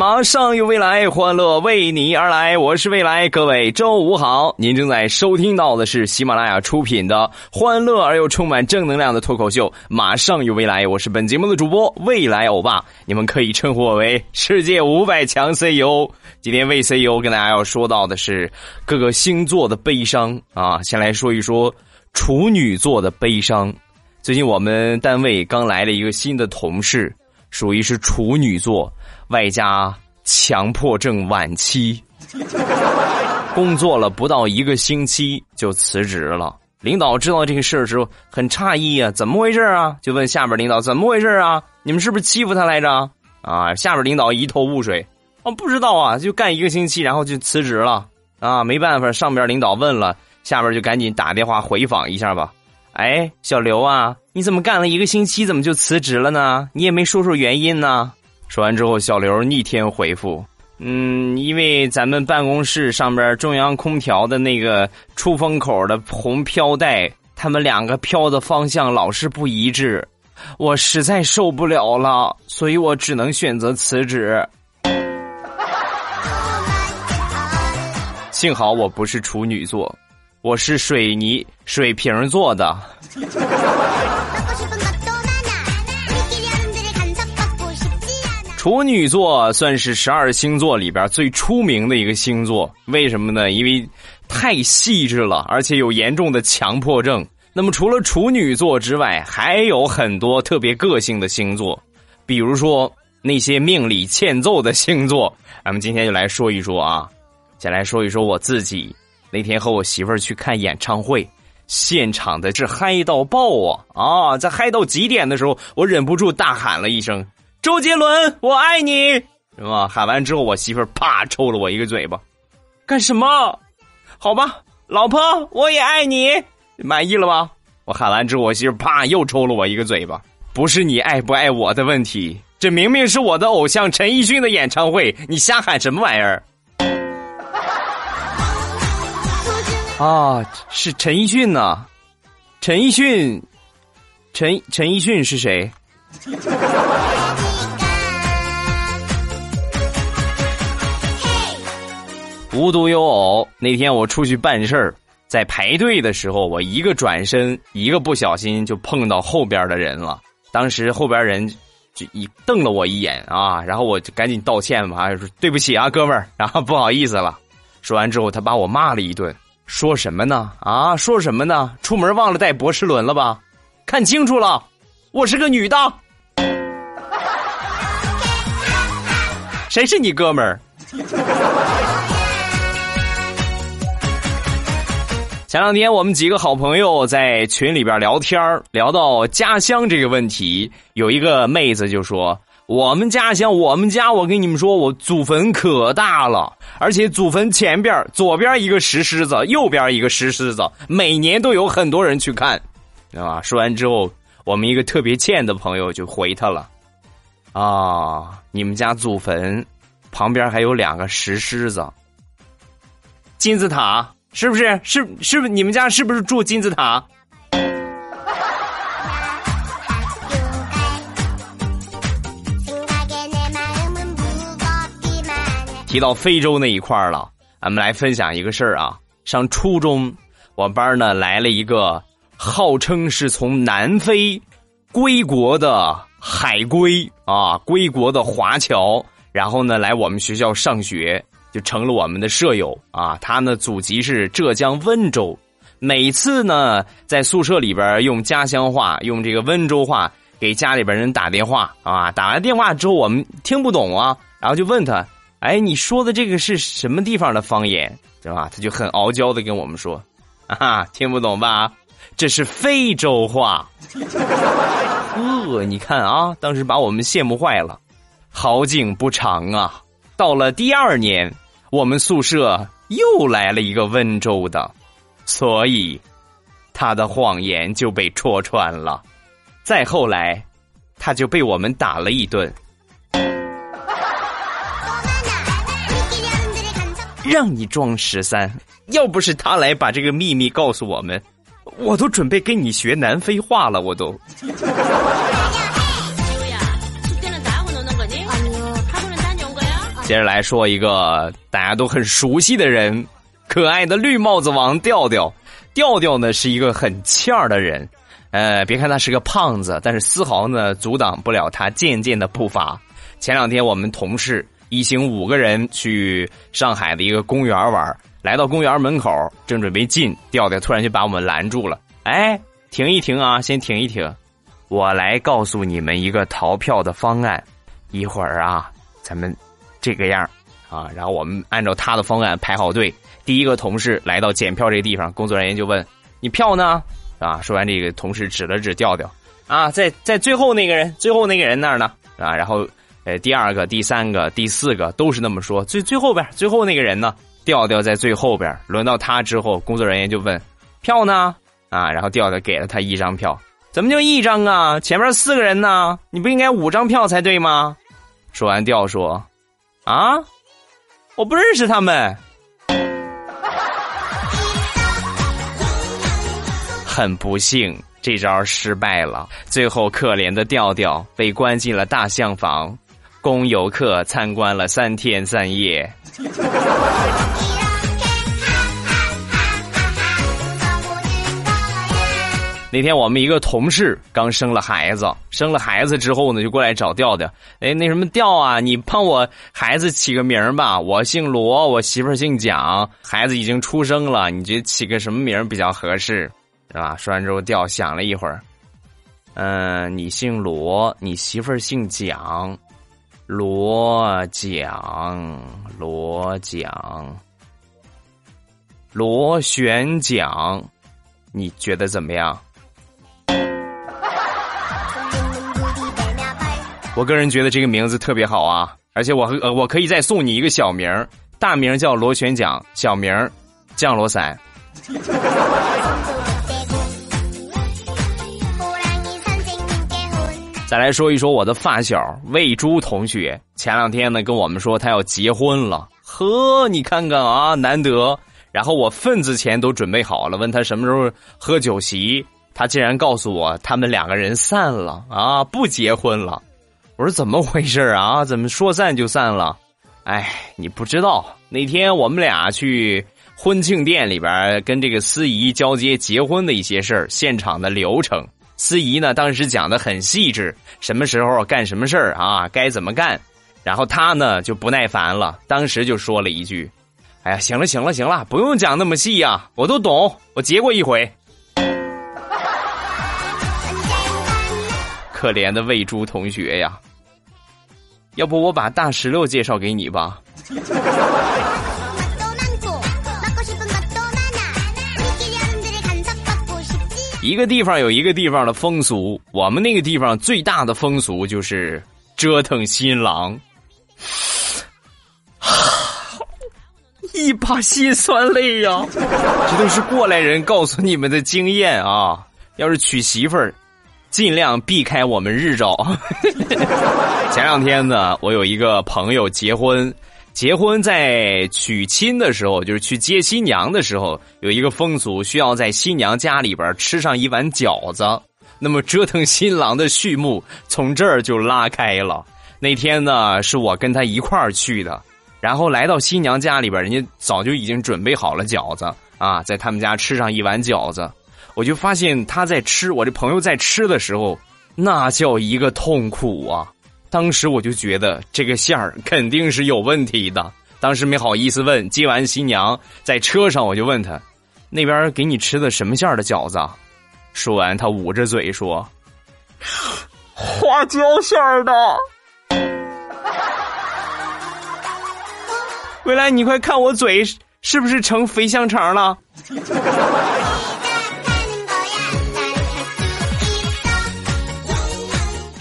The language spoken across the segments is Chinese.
马上有未来，欢乐为你而来。我是未来，各位周五好。您正在收听到的是喜马拉雅出品的欢乐而又充满正能量的脱口秀《马上有未来》。我是本节目的主播未来欧巴，你们可以称呼我为世界五百强 CEO。今天为 CEO 跟大家要说到的是各个星座的悲伤啊。先来说一说处女座的悲伤。最近我们单位刚来了一个新的同事，属于是处女座。外加强迫症晚期，工作了不到一个星期就辞职了。领导知道这个事儿之后很诧异啊，怎么回事啊？就问下边领导怎么回事啊？你们是不是欺负他来着？啊，下边领导一头雾水，哦，不知道啊，就干一个星期然后就辞职了啊，没办法，上边领导问了，下边就赶紧打电话回访一下吧。哎，小刘啊，你怎么干了一个星期怎么就辞职了呢？你也没说说原因呢？说完之后，小刘逆天回复：“嗯，因为咱们办公室上边中央空调的那个出风口的红飘带，他们两个飘的方向老是不一致，我实在受不了了，所以我只能选择辞职。幸好我不是处女座，我是水泥水瓶座的。”处女座算是十二星座里边最出名的一个星座，为什么呢？因为太细致了，而且有严重的强迫症。那么除了处女座之外，还有很多特别个性的星座，比如说那些命里欠揍的星座。咱们今天就来说一说啊，先来说一说我自己。那天和我媳妇儿去看演唱会，现场的是嗨到爆啊！啊，在嗨到极点的时候，我忍不住大喊了一声。周杰伦，我爱你，是吧？喊完之后，我媳妇儿啪抽了我一个嘴巴，干什么？好吧，老婆，我也爱你，满意了吧？我喊完之后，我媳妇啪又抽了我一个嘴巴。不是你爱不爱我的问题，这明明是我的偶像陈奕迅的演唱会，你瞎喊什么玩意儿？啊，是陈奕迅呐，陈奕迅，陈陈奕迅是谁？无独有偶，那天我出去办事儿，在排队的时候，我一个转身，一个不小心就碰到后边的人了。当时后边人就一瞪了我一眼啊，然后我就赶紧道歉嘛，说对不起啊，哥们儿，然后不好意思了。说完之后，他把我骂了一顿，说什么呢？啊，说什么呢？出门忘了带博士伦了吧？看清楚了，我是个女的。谁是你哥们儿？前两天我们几个好朋友在群里边聊天聊到家乡这个问题，有一个妹子就说：“我们家乡，我们家，我跟你们说，我祖坟可大了，而且祖坟前边左边一个石狮子，右边一个石狮子，每年都有很多人去看，啊。”说完之后，我们一个特别欠的朋友就回他了：“啊，你们家祖坟旁边还有两个石狮子，金字塔。”是不是？是是不是？你们家是不是住金字塔？提到非洲那一块了，俺们来分享一个事儿啊。上初中，我班呢来了一个号称是从南非归国的海归啊，归国的华侨，然后呢来我们学校上学。就成了我们的舍友啊！他呢，祖籍是浙江温州，每次呢，在宿舍里边用家乡话，用这个温州话给家里边人打电话啊。打完电话之后，我们听不懂啊，然后就问他：“哎，你说的这个是什么地方的方言？对吧？”他就很傲娇的跟我们说：“啊，听不懂吧？这是非洲话。”呃，你看啊，当时把我们羡慕坏了。好景不长啊，到了第二年。我们宿舍又来了一个温州的，所以他的谎言就被戳穿了。再后来，他就被我们打了一顿。让你装十三，要不是他来把这个秘密告诉我们，我都准备跟你学南非话了，我都。接着来说一个大家都很熟悉的人，可爱的绿帽子王调调。调调呢是一个很欠儿的人，呃，别看他是个胖子，但是丝毫呢阻挡不了他渐渐的步伐。前两天我们同事一行五个人去上海的一个公园玩，来到公园门口，正准备进，调调突然就把我们拦住了。哎，停一停啊，先停一停，我来告诉你们一个逃票的方案。一会儿啊，咱们。这个样啊，然后我们按照他的方案排好队。第一个同事来到检票这个地方，工作人员就问：“你票呢？”啊，说完这个同事指了指调调，啊，在在最后那个人，最后那个人那儿呢？啊，然后呃，第二个、第三个、第四个都是那么说。最最后边，最后那个人呢？调调在最后边。轮到他之后，工作人员就问：“票呢？”啊，然后调调给了他一张票。怎么就一张啊？前面四个人呢？你不应该五张票才对吗？说完，调说。啊！我不认识他们，很不幸，这招失败了。最后，可怜的调调被关进了大象房，供游客参观了三天三夜。那天我们一个同事刚生了孩子，生了孩子之后呢，就过来找调调。哎，那什么调啊，你帮我孩子起个名吧。我姓罗，我媳妇姓蒋，孩子已经出生了，你觉得起个什么名比较合适？是吧？说完之后，调想了一会儿，嗯，你姓罗，你媳妇姓蒋，罗蒋，罗蒋，螺旋桨，你觉得怎么样？我个人觉得这个名字特别好啊，而且我呃我可以再送你一个小名儿大名叫螺旋桨，小名儿降落伞。再来说一说我的发小魏珠同学，前两天呢跟我们说他要结婚了，呵，你看看啊，难得。然后我份子钱都准备好了，问他什么时候喝酒席，他竟然告诉我他们两个人散了啊，不结婚了。我说怎么回事啊？怎么说散就散了？哎，你不知道，那天我们俩去婚庆店里边跟这个司仪交接结婚的一些事儿，现场的流程。司仪呢当时讲的很细致，什么时候干什么事儿啊，该怎么干。然后他呢就不耐烦了，当时就说了一句：“哎呀，行了行了行了，不用讲那么细呀，我都懂，我结过一回。”可怜的喂猪同学呀！要不我把大石榴介绍给你吧。一个地方有一个地方的风俗，我们那个地方最大的风俗就是折腾新郎，一把辛酸泪呀！这都是过来人告诉你们的经验啊！要是娶媳妇儿。尽量避开我们日照。前两天呢，我有一个朋友结婚，结婚在娶亲的时候，就是去接新娘的时候，有一个风俗，需要在新娘家里边吃上一碗饺子。那么折腾新郎的序幕从这儿就拉开了。那天呢，是我跟他一块儿去的，然后来到新娘家里边，人家早就已经准备好了饺子啊，在他们家吃上一碗饺子。我就发现他在吃，我这朋友在吃的时候，那叫一个痛苦啊！当时我就觉得这个馅儿肯定是有问题的，当时没好意思问。接完新娘在车上，我就问他：“那边给你吃的什么馅儿的饺子？”说完，他捂着嘴说：“花椒馅儿的。”未来，你快看我嘴是不是成肥香肠了？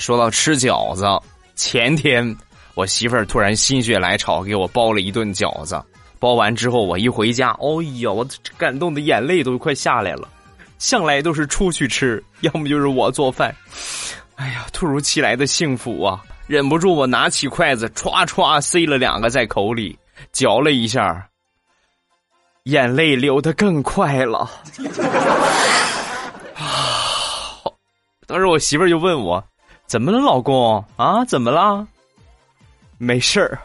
说到吃饺子，前天我媳妇儿突然心血来潮给我包了一顿饺子，包完之后，我一回家，哦呀，我感动的眼泪都快下来了。向来都是出去吃，要么就是我做饭。哎呀，突如其来的幸福啊！忍不住，我拿起筷子，歘歘塞了两个在口里，嚼了一下，眼泪流的更快了。当时我媳妇儿就问我：“怎么了，老公？啊，怎么啦？”没事儿，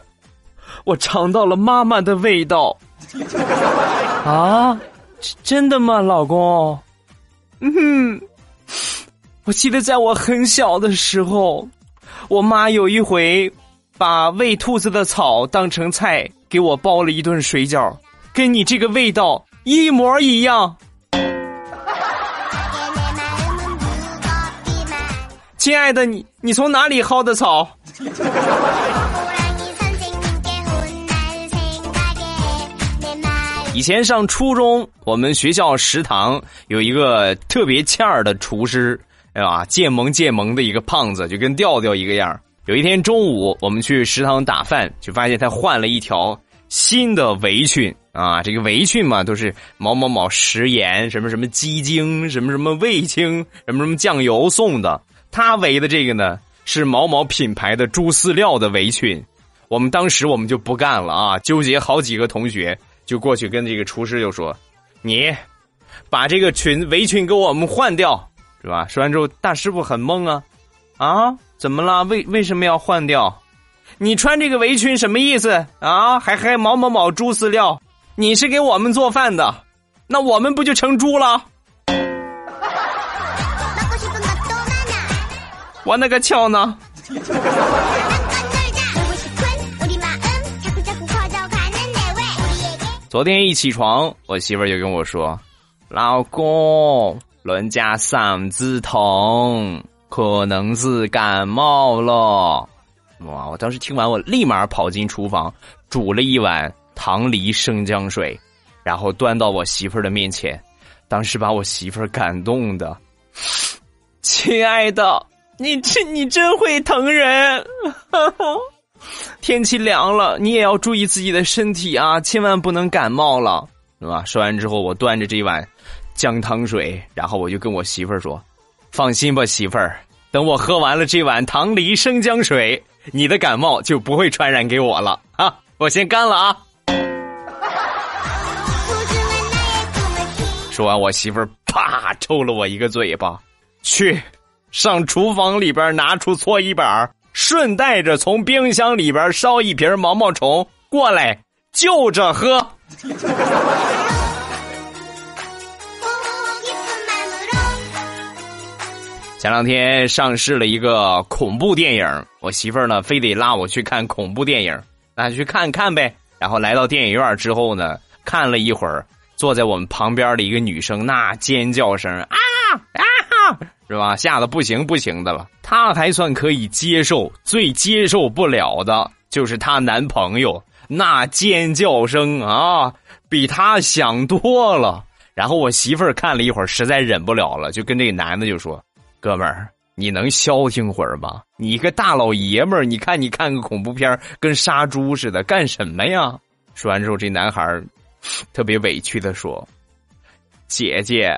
我尝到了妈妈的味道。啊，真的吗，老公？嗯，我记得在我很小的时候，我妈有一回把喂兔子的草当成菜给我包了一顿水饺，跟你这个味道一模一样。亲爱的，你你从哪里薅的草？以前上初中，我们学校食堂有一个特别欠儿的厨师，哎吧？渐萌渐萌的一个胖子，就跟调调一个样有一天中午，我们去食堂打饭，就发现他换了一条新的围裙啊！这个围裙嘛，都是某某某食盐，什么什么鸡精，什么什么味精，什么什么酱油送的。他围的这个呢，是某某品牌的猪饲料的围裙。我们当时我们就不干了啊，纠结好几个同学。就过去跟这个厨师就说：“你把这个裙围裙给我们换掉，是吧？”说完之后，大师傅很懵啊，啊，怎么了？为为什么要换掉？你穿这个围裙什么意思啊？还还某某某猪饲料，你是给我们做饭的，那我们不就成猪了？我那个巧呢？昨天一起床，我媳妇儿就跟我说：“老公，人家嗓子疼，可能是感冒了。”哇！我当时听完，我立马跑进厨房，煮了一碗糖梨生姜水，然后端到我媳妇儿的面前。当时把我媳妇儿感动的，亲爱的，你真你真会疼人。天气凉了，你也要注意自己的身体啊，千万不能感冒了，是吧？说完之后，我端着这碗姜汤水，然后我就跟我媳妇儿说：“放心吧，媳妇儿，等我喝完了这碗糖梨生姜水，你的感冒就不会传染给我了啊！我先干了啊！”说完，我媳妇儿啪抽了我一个嘴巴，去上厨房里边拿出搓衣板顺带着从冰箱里边烧一瓶毛毛虫过来，就着喝。前两天上市了一个恐怖电影，我媳妇儿呢非得拉我去看恐怖电影，那去看看呗。然后来到电影院之后呢，看了一会儿，坐在我们旁边的一个女生那尖叫声啊啊！是吧？吓得不行不行的了。她还算可以接受，最接受不了的就是她男朋友那尖叫声啊，比她响多了。然后我媳妇儿看了一会儿，实在忍不了了，就跟这个男的就说：“哥们儿，你能消停会儿吗？你一个大老爷们儿，你看你看个恐怖片跟杀猪似的，干什么呀？”说完之后，这男孩 特别委屈的说：“姐姐。”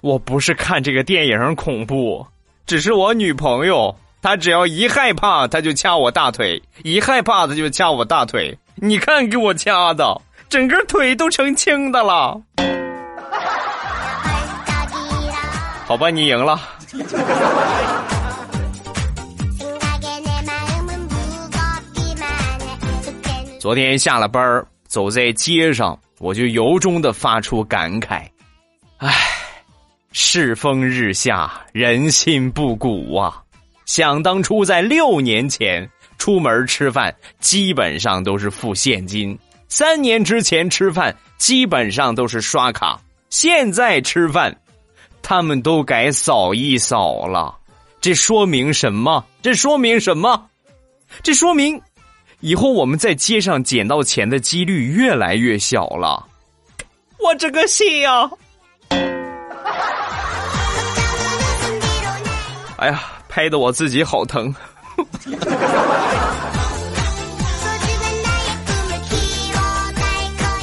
我不是看这个电影恐怖，只是我女朋友，她只要一害怕，她就掐我大腿；一害怕，她就掐我大腿。你看给我掐的，整个腿都成青的了。好吧，你赢了。昨天下了班走在街上，我就由衷的发出感慨，唉。世风日下，人心不古啊！想当初，在六年前出门吃饭，基本上都是付现金；三年之前吃饭，基本上都是刷卡。现在吃饭，他们都改扫一扫了。这说明什么？这说明什么？这说明以后我们在街上捡到钱的几率越来越小了。我这个心呀！哎呀，拍的我自己好疼。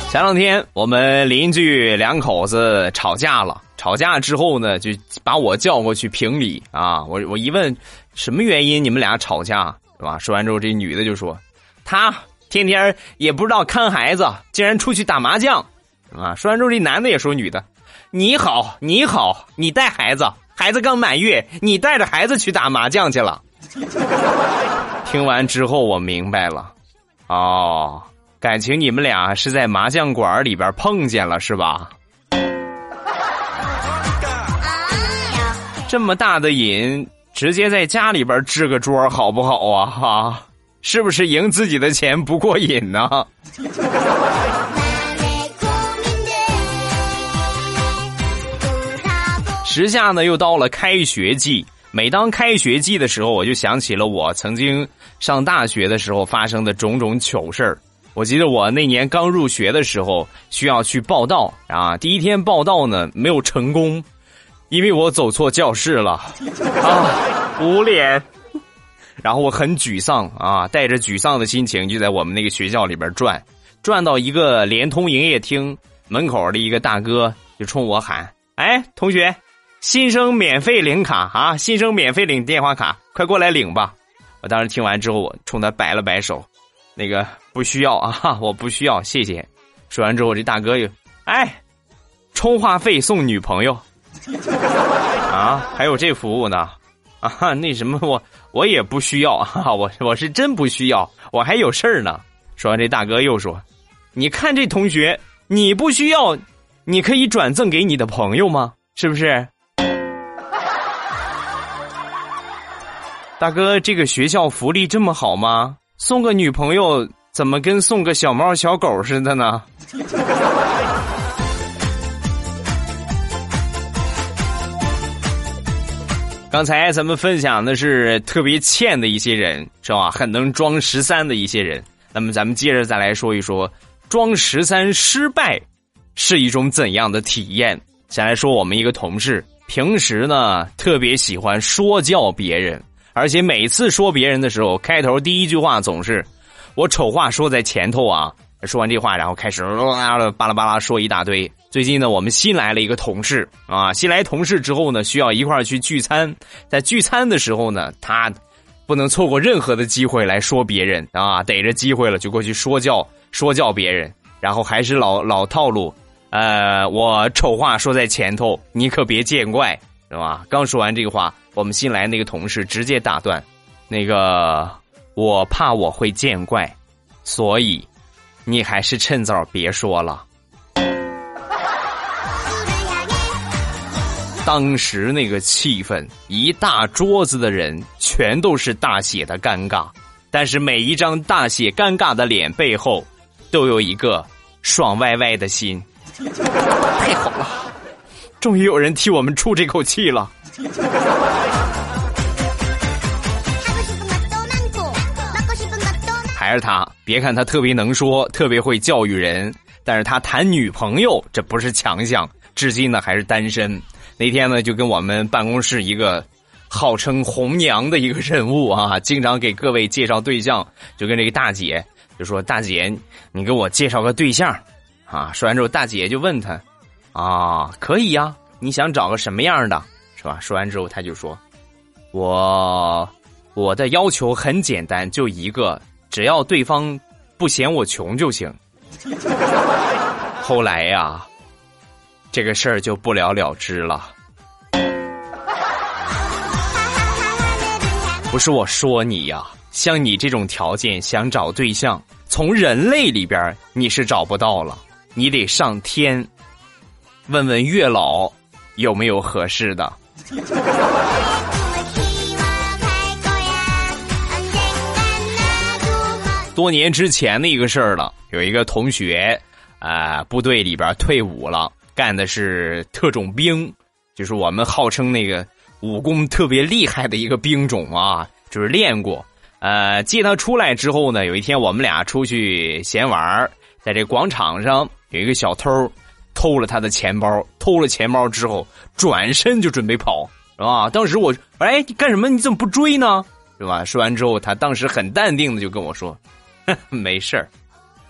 前两天我们邻居两口子吵架了，吵架之后呢，就把我叫过去评理啊。我我一问什么原因你们俩吵架是吧？说完之后，这女的就说：“她天天也不知道看孩子，竟然出去打麻将啊。”说完之后，这男的也说：“女的，你好，你好，你带孩子，孩子刚满月，你带着孩子去打麻将去了。”听完之后，我明白了，哦。感情你们俩是在麻将馆里边碰见了是吧？这么大的瘾，直接在家里边支个桌好不好啊？哈，是不是赢自己的钱不过瘾呢？时下呢又到了开学季，每当开学季的时候，我就想起了我曾经上大学的时候发生的种种糗事儿。我记得我那年刚入学的时候，需要去报道啊。第一天报道呢，没有成功，因为我走错教室了啊，捂脸。然后我很沮丧啊，带着沮丧的心情就在我们那个学校里边转，转到一个联通营业厅门口的一个大哥就冲我喊：“哎，同学，新生免费领卡啊！新生免费领电话卡，快过来领吧！”我当时听完之后，我冲他摆了摆手。那个不需要啊，我不需要，谢谢。说完之后，这大哥又，哎，充话费送女朋友，啊，还有这服务呢，啊，那什么，我我也不需要 啊，我我是真不需要，我还有事儿呢。说完，这大哥又说，你看这同学，你不需要，你可以转赠给你的朋友吗？是不是？大哥，这个学校福利这么好吗？送个女朋友怎么跟送个小猫小狗似的呢？刚才咱们分享的是特别欠的一些人，是吧？很能装十三的一些人。那么咱们接着再来说一说，装十三失败是一种怎样的体验？先来说我们一个同事，平时呢特别喜欢说教别人。而且每次说别人的时候，开头第一句话总是“我丑话说在前头啊”。说完这话，然后开始巴拉巴拉说一大堆。最近呢，我们新来了一个同事啊，新来同事之后呢，需要一块儿去聚餐。在聚餐的时候呢，他不能错过任何的机会来说别人啊，逮着机会了就过去说教说教别人，然后还是老老套路。呃，我丑话说在前头，你可别见怪，是吧？刚说完这个话。我们新来那个同事直接打断，那个我怕我会见怪，所以你还是趁早别说了。当时那个气氛，一大桌子的人全都是大写的尴尬，但是每一张大写尴尬的脸背后，都有一个爽歪歪的心。太好了，终于有人替我们出这口气了。还是他，别看他特别能说，特别会教育人，但是他谈女朋友这不是强项，至今呢还是单身。那天呢就跟我们办公室一个号称红娘的一个人物啊，经常给各位介绍对象，就跟这个大姐就说：“大姐，你给我介绍个对象啊。”说完之后，大姐就问他：“啊，可以呀，你想找个什么样的？”是吧？说完之后，他就说：“我我的要求很简单，就一个，只要对方不嫌我穷就行。”后来呀，这个事儿就不了了之了。不是我说你呀，像你这种条件想找对象，从人类里边你是找不到了，你得上天，问问月老有没有合适的。多年之前的一个事儿了，有一个同学，啊，部队里边退伍了，干的是特种兵，就是我们号称那个武功特别厉害的一个兵种啊，就是练过。呃，接他出来之后呢，有一天我们俩出去闲玩，在这广场上有一个小偷。偷了他的钱包，偷了钱包之后，转身就准备跑，是吧？当时我，哎，你干什么？你怎么不追呢？是吧？说完之后，他当时很淡定的就跟我说：“ 没事儿，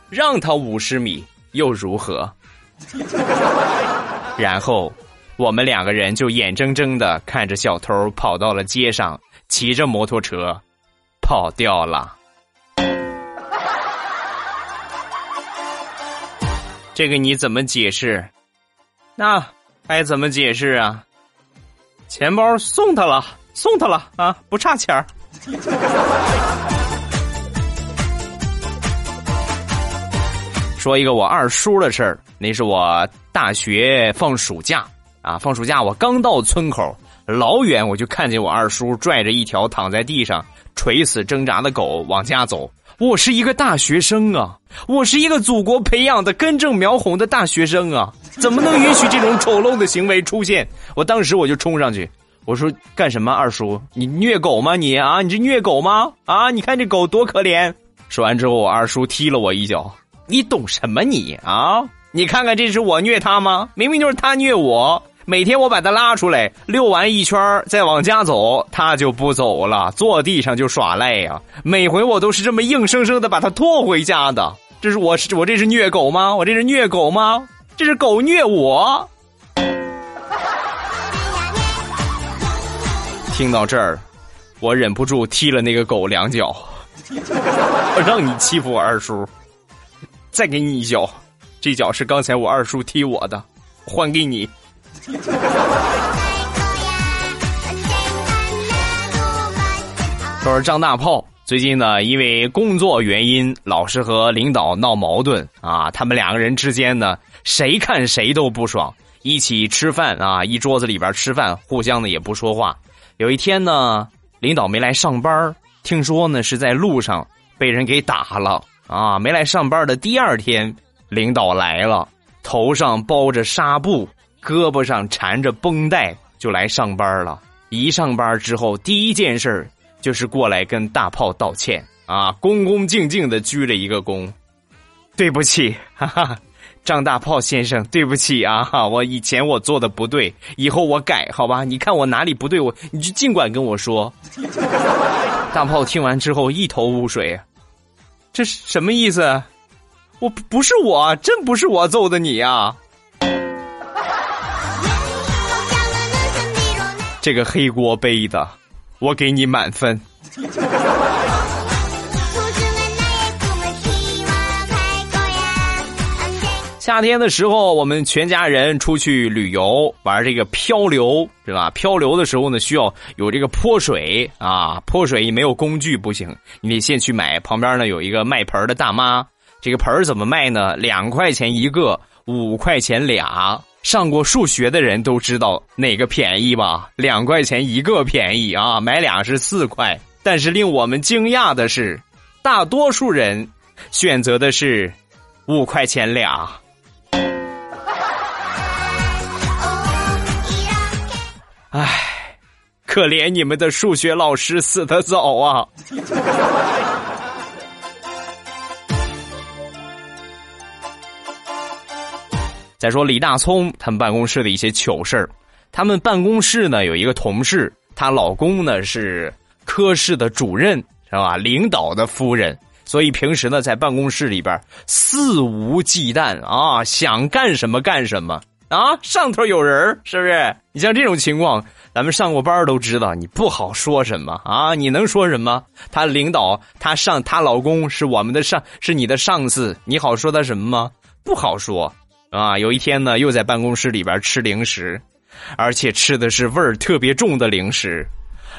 让他五十米，又如何？然后，我们两个人就眼睁睁的看着小偷跑到了街上，骑着摩托车跑掉了。这个你怎么解释？那该怎么解释啊？钱包送他了，送他了啊，不差钱。说一个我二叔的事儿，那是我大学放暑假啊，放暑假我刚到村口，老远我就看见我二叔拽着一条躺在地上垂死挣扎的狗往家走。我是一个大学生啊，我是一个祖国培养的根正苗红的大学生啊，怎么能允许这种丑陋的行为出现？我当时我就冲上去。我说干什么，二叔？你虐狗吗？你啊，你这虐狗吗？啊，你看这狗多可怜！说完之后，我二叔踢了我一脚。你懂什么你啊？你看看这是我虐他吗？明明就是他虐我。每天我把他拉出来遛完一圈再往家走，他就不走了，坐地上就耍赖呀。每回我都是这么硬生生的把他拖回家的。这是我是我这是虐狗吗？我这是虐狗吗？这是狗虐我。听到这儿，我忍不住踢了那个狗两脚。我让你欺负我二叔，再给你一脚。这脚是刚才我二叔踢我的，还给你。说是张大炮，最近呢，因为工作原因，老是和领导闹矛盾啊。他们两个人之间呢，谁看谁都不爽。一起吃饭啊，一桌子里边吃饭，互相的也不说话。有一天呢，领导没来上班听说呢是在路上被人给打了啊。没来上班的第二天，领导来了，头上包着纱布，胳膊上缠着绷带，就来上班了。一上班之后，第一件事就是过来跟大炮道歉啊，恭恭敬敬的鞠了一个躬，对不起，哈哈。张大炮先生，对不起啊，我以前我做的不对，以后我改，好吧？你看我哪里不对，我你就尽管跟我说。大炮听完之后一头雾水，这是什么意思？我不是我，真不是我揍的你呀！这个黑锅背的，我给你满分。夏天的时候，我们全家人出去旅游玩这个漂流，是吧？漂流的时候呢，需要有这个泼水啊，泼水你没有工具不行，你得先去买。旁边呢有一个卖盆的大妈，这个盆怎么卖呢？两块钱一个，五块钱俩。上过数学的人都知道哪个便宜吧？两块钱一个便宜啊，买俩是四块。但是令我们惊讶的是，大多数人选择的是五块钱俩。唉，可怜你们的数学老师死的早啊！再说李大聪他们办公室的一些糗事儿，他们办公室呢有一个同事，她老公呢是科室的主任，是吧？领导的夫人，所以平时呢在办公室里边肆无忌惮啊，想干什么干什么。啊，上头有人是不是？你像这种情况，咱们上过班都知道，你不好说什么啊？你能说什么？他领导，他上，她老公是我们的上，是你的上司，你好说他什么吗？不好说啊！有一天呢，又在办公室里边吃零食，而且吃的是味儿特别重的零食，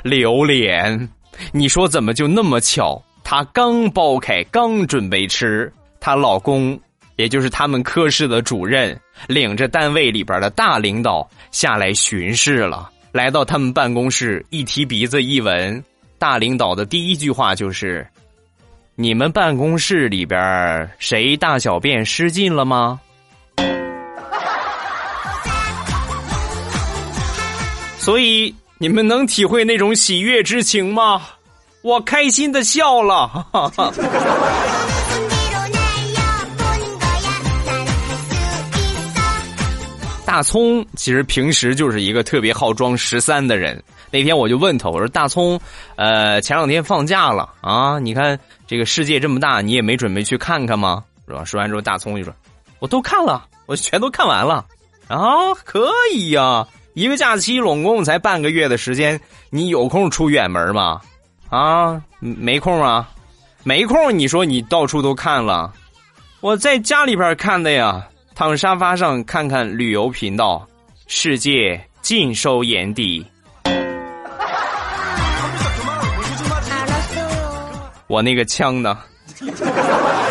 榴莲。你说怎么就那么巧？她刚剥开，刚准备吃，她老公。也就是他们科室的主任领着单位里边的大领导下来巡视了，来到他们办公室，一提鼻子一闻，大领导的第一句话就是：“你们办公室里边谁大小便失禁了吗？”所以你们能体会那种喜悦之情吗？我开心的笑了。大葱其实平时就是一个特别好装十三的人。那天我就问他，我说：“大葱，呃，前两天放假了啊？你看这个世界这么大，你也没准备去看看吗？是吧？”说完之后，大葱就说：“我都看了，我全都看完了。啊，可以呀，一个假期拢共才半个月的时间，你有空出远门吗？啊，没空啊，没空。你说你到处都看了，我在家里边看的呀，躺沙发上看看旅游频道，世界尽收眼底。我那个枪呢？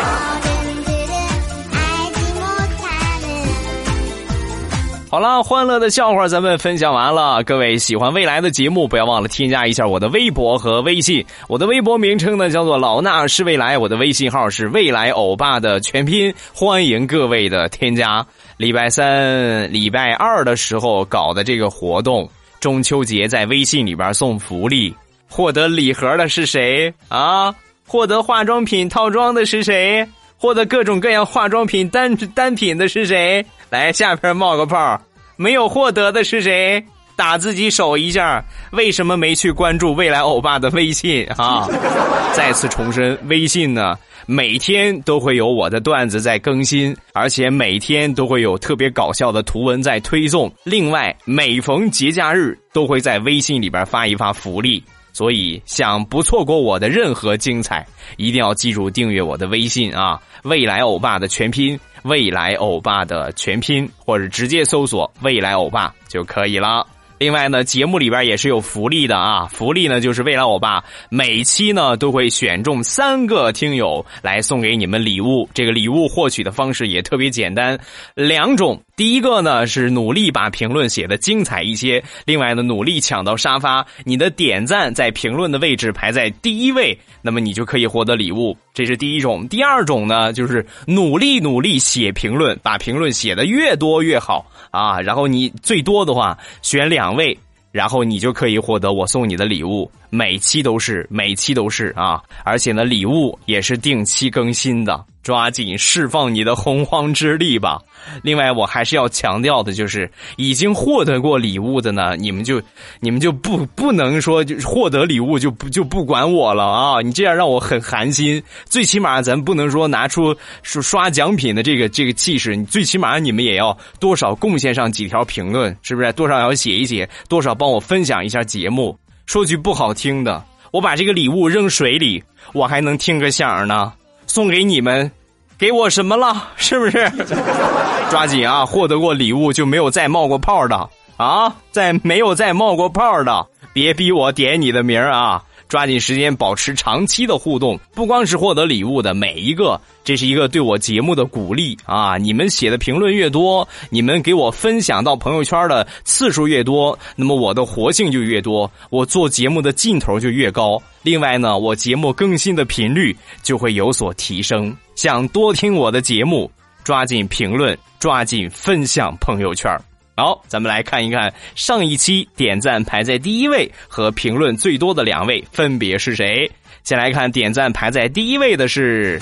好了，欢乐的笑话咱们分享完了。各位喜欢未来的节目，不要忘了添加一下我的微博和微信。我的微博名称呢叫做老衲是未来，我的微信号是未来欧巴的全拼。欢迎各位的添加。礼拜三、礼拜二的时候搞的这个活动，中秋节在微信里边送福利，获得礼盒的是谁啊？获得化妆品套装的是谁？获得各种各样化妆品单单品的是谁？来下边冒个泡，没有获得的是谁？打自己手一下。为什么没去关注未来欧巴的微信啊？再次重申，微信呢每天都会有我的段子在更新，而且每天都会有特别搞笑的图文在推送。另外，每逢节假日都会在微信里边发一发福利。所以，想不错过我的任何精彩，一定要记住订阅我的微信啊！未来欧巴的全拼，未来欧巴的全拼，或者直接搜索“未来欧巴”就可以了。另外呢，节目里边也是有福利的啊！福利呢，就是未来欧巴每期呢都会选中三个听友来送给你们礼物。这个礼物获取的方式也特别简单，两种。第一个呢是努力把评论写的精彩一些，另外呢努力抢到沙发，你的点赞在评论的位置排在第一位，那么你就可以获得礼物。这是第一种。第二种呢就是努力努力写评论，把评论写的越多越好。啊，然后你最多的话选两位，然后你就可以获得我送你的礼物，每期都是，每期都是啊，而且呢，礼物也是定期更新的。抓紧释放你的洪荒之力吧！另外，我还是要强调的，就是已经获得过礼物的呢，你们就你们就不不能说就获得礼物就不就不管我了啊！你这样让我很寒心。最起码咱不能说拿出刷刷奖品的这个这个气势，你最起码你们也要多少贡献上几条评论，是不是？多少要写一写，多少帮我分享一下节目。说句不好听的，我把这个礼物扔水里，我还能听个响呢。送给你们。给我什么了？是不是？抓紧啊！获得过礼物就没有再冒过泡的啊！再没有再冒过泡的，别逼我点你的名啊！抓紧时间保持长期的互动，不光是获得礼物的每一个，这是一个对我节目的鼓励啊！你们写的评论越多，你们给我分享到朋友圈的次数越多，那么我的活性就越多，我做节目的劲头就越高。另外呢，我节目更新的频率就会有所提升。想多听我的节目，抓紧评论，抓紧分享朋友圈。好，咱们来看一看上一期点赞排在第一位和评论最多的两位分别是谁。先来看点赞排在第一位的是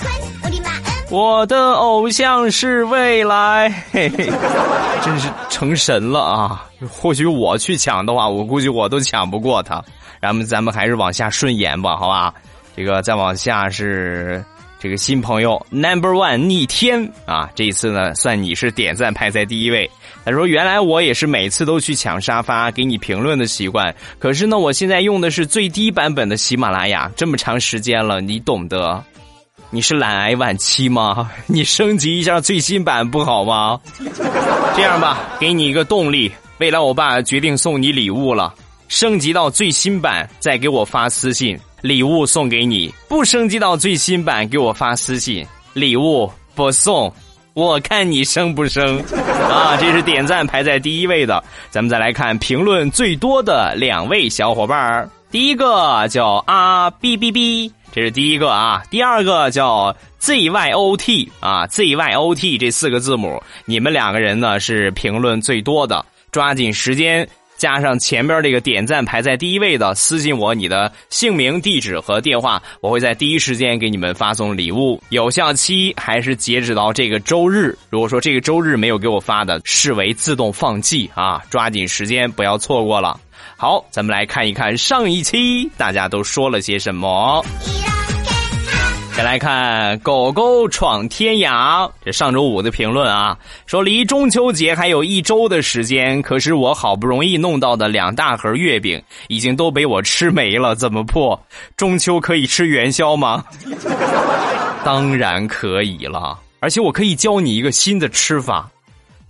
我的偶像是未来，嘿嘿，真是成神了啊！或许我去抢的话，我估计我都抢不过他。然后咱们还是往下顺延吧，好吧？这个再往下是。这个新朋友 Number One 逆天啊！这一次呢，算你是点赞排在第一位。他说：“原来我也是每次都去抢沙发给你评论的习惯，可是呢，我现在用的是最低版本的喜马拉雅，这么长时间了，你懂得？你是懒癌晚期吗？你升级一下最新版不好吗？这样吧，给你一个动力，未来我爸决定送你礼物了，升级到最新版再给我发私信。”礼物送给你，不升级到最新版，给我发私信。礼物不送，我看你生不生 啊？这是点赞排在第一位的。咱们再来看评论最多的两位小伙伴儿，第一个叫啊 B B B，这是第一个啊。第二个叫 Z Y O T 啊，Z Y O T 这四个字母，你们两个人呢是评论最多的，抓紧时间。加上前边这个点赞排在第一位的，私信我你的姓名、地址和电话，我会在第一时间给你们发送礼物。有效期还是截止到这个周日。如果说这个周日没有给我发的，视为自动放弃啊！抓紧时间，不要错过了。好，咱们来看一看上一期大家都说了些什么。先来看狗狗闯天涯，这上周五的评论啊，说离中秋节还有一周的时间，可是我好不容易弄到的两大盒月饼已经都被我吃没了，怎么破？中秋可以吃元宵吗？当然可以了，而且我可以教你一个新的吃法，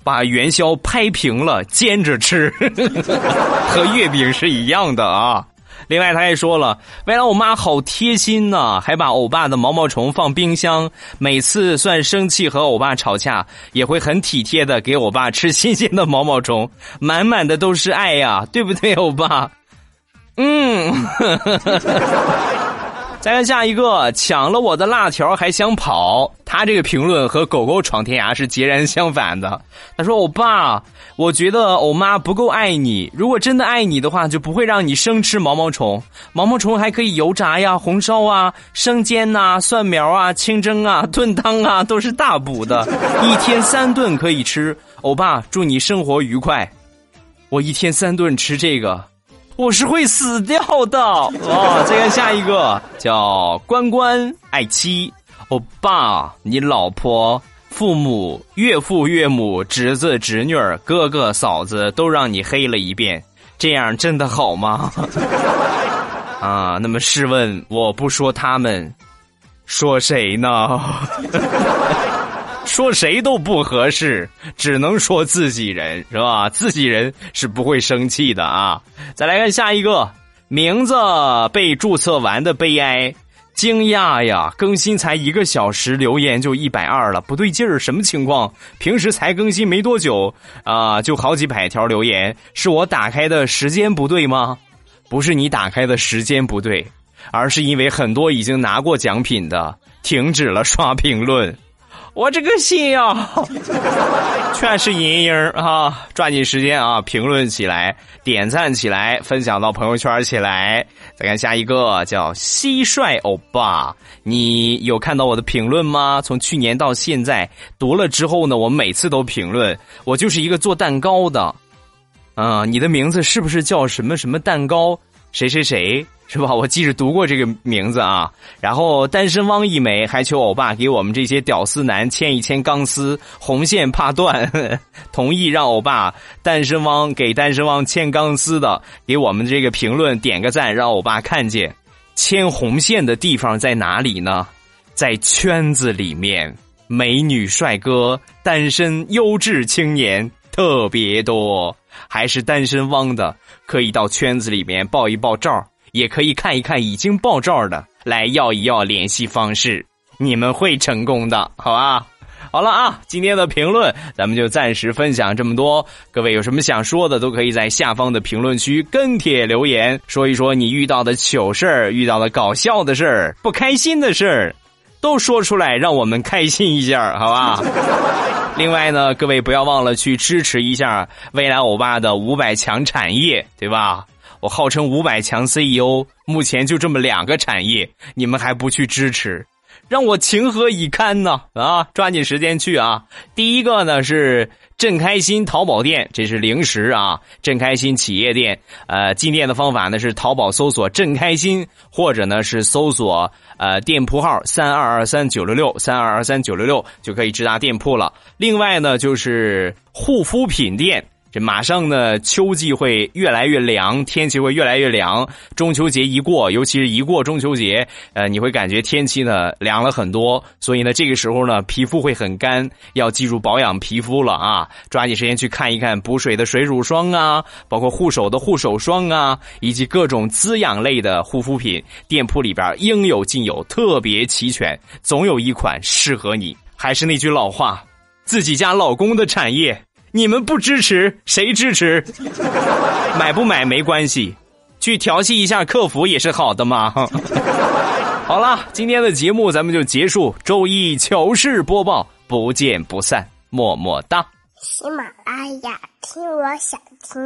把元宵拍平了煎着吃，和月饼是一样的啊。另外，他还说了，未来我妈好贴心呐，还把欧巴的毛毛虫放冰箱，每次算生气和欧巴吵架，也会很体贴的给欧巴吃新鲜的毛毛虫，满满的都是爱呀，对不对，欧巴？嗯。再看下一个，抢了我的辣条还想跑。他这个评论和狗狗闯天涯是截然相反的。他说：“欧巴，我觉得欧妈不够爱你。如果真的爱你的话，就不会让你生吃毛毛虫。毛毛虫还可以油炸呀、红烧啊、生煎呐、蒜苗啊、清蒸啊、炖汤啊，都是大补的，一天三顿可以吃。欧巴，祝你生活愉快。我一天三顿吃这个。”我是会死掉的 哦！再看下一个，叫关关爱妻，欧巴，你老婆、父母、岳父、岳母、侄子、侄女儿、哥哥、嫂子都让你黑了一遍，这样真的好吗？啊，那么试问，我不说他们，说谁呢？说谁都不合适，只能说自己人是吧？自己人是不会生气的啊！再来看下一个名字被注册完的悲哀，惊讶呀！更新才一个小时，留言就一百二了，不对劲儿，什么情况？平时才更新没多久啊，就好几百条留言，是我打开的时间不对吗？不是你打开的时间不对，而是因为很多已经拿过奖品的停止了刷评论。我这个心呀，全是阴影啊！抓紧时间啊，评论起来，点赞起来，分享到朋友圈起来。再看下一个，叫蟋蟀欧巴，你有看到我的评论吗？从去年到现在，读了之后呢，我每次都评论。我就是一个做蛋糕的，啊，你的名字是不是叫什么什么蛋糕？谁谁谁？是吧？我记着读过这个名字啊。然后单身汪一枚还求欧巴给我们这些屌丝男牵一牵钢丝，红线怕断，同意让欧巴单身汪给单身汪牵钢丝的，给我们这个评论点个赞，让欧巴看见。牵红线的地方在哪里呢？在圈子里面，美女帅哥、单身优质青年特别多，还是单身汪的可以到圈子里面爆一爆照。也可以看一看已经爆照的，来要一要联系方式，你们会成功的，好吧？好了啊，今天的评论咱们就暂时分享这么多。各位有什么想说的，都可以在下方的评论区跟帖留言，说一说你遇到的糗事儿、遇到的搞笑的事儿、不开心的事儿，都说出来，让我们开心一下，好吧？另外呢，各位不要忘了去支持一下未来欧巴的五百强产业，对吧？我号称五百强 CEO，目前就这么两个产业，你们还不去支持，让我情何以堪呢？啊，抓紧时间去啊！第一个呢是镇开心淘宝店，这是零食啊，镇开心企业店。呃，进店的方法呢是淘宝搜索“镇开心”，或者呢是搜索呃店铺号三二二三九六六三二二三九六六，就可以直达店铺了。另外呢就是护肤品店。马上呢，秋季会越来越凉，天气会越来越凉。中秋节一过，尤其是一过中秋节，呃，你会感觉天气呢凉了很多。所以呢，这个时候呢，皮肤会很干，要记住保养皮肤了啊！抓紧时间去看一看补水的水乳霜啊，包括护手的护手霜啊，以及各种滋养类的护肤品，店铺里边应有尽有，特别齐全，总有一款适合你。还是那句老话，自己家老公的产业。你们不支持，谁支持？买不买没关系，去调戏一下客服也是好的嘛。好了，今天的节目咱们就结束。周一糗事播报，不见不散，么么哒。喜马拉雅，听我想听。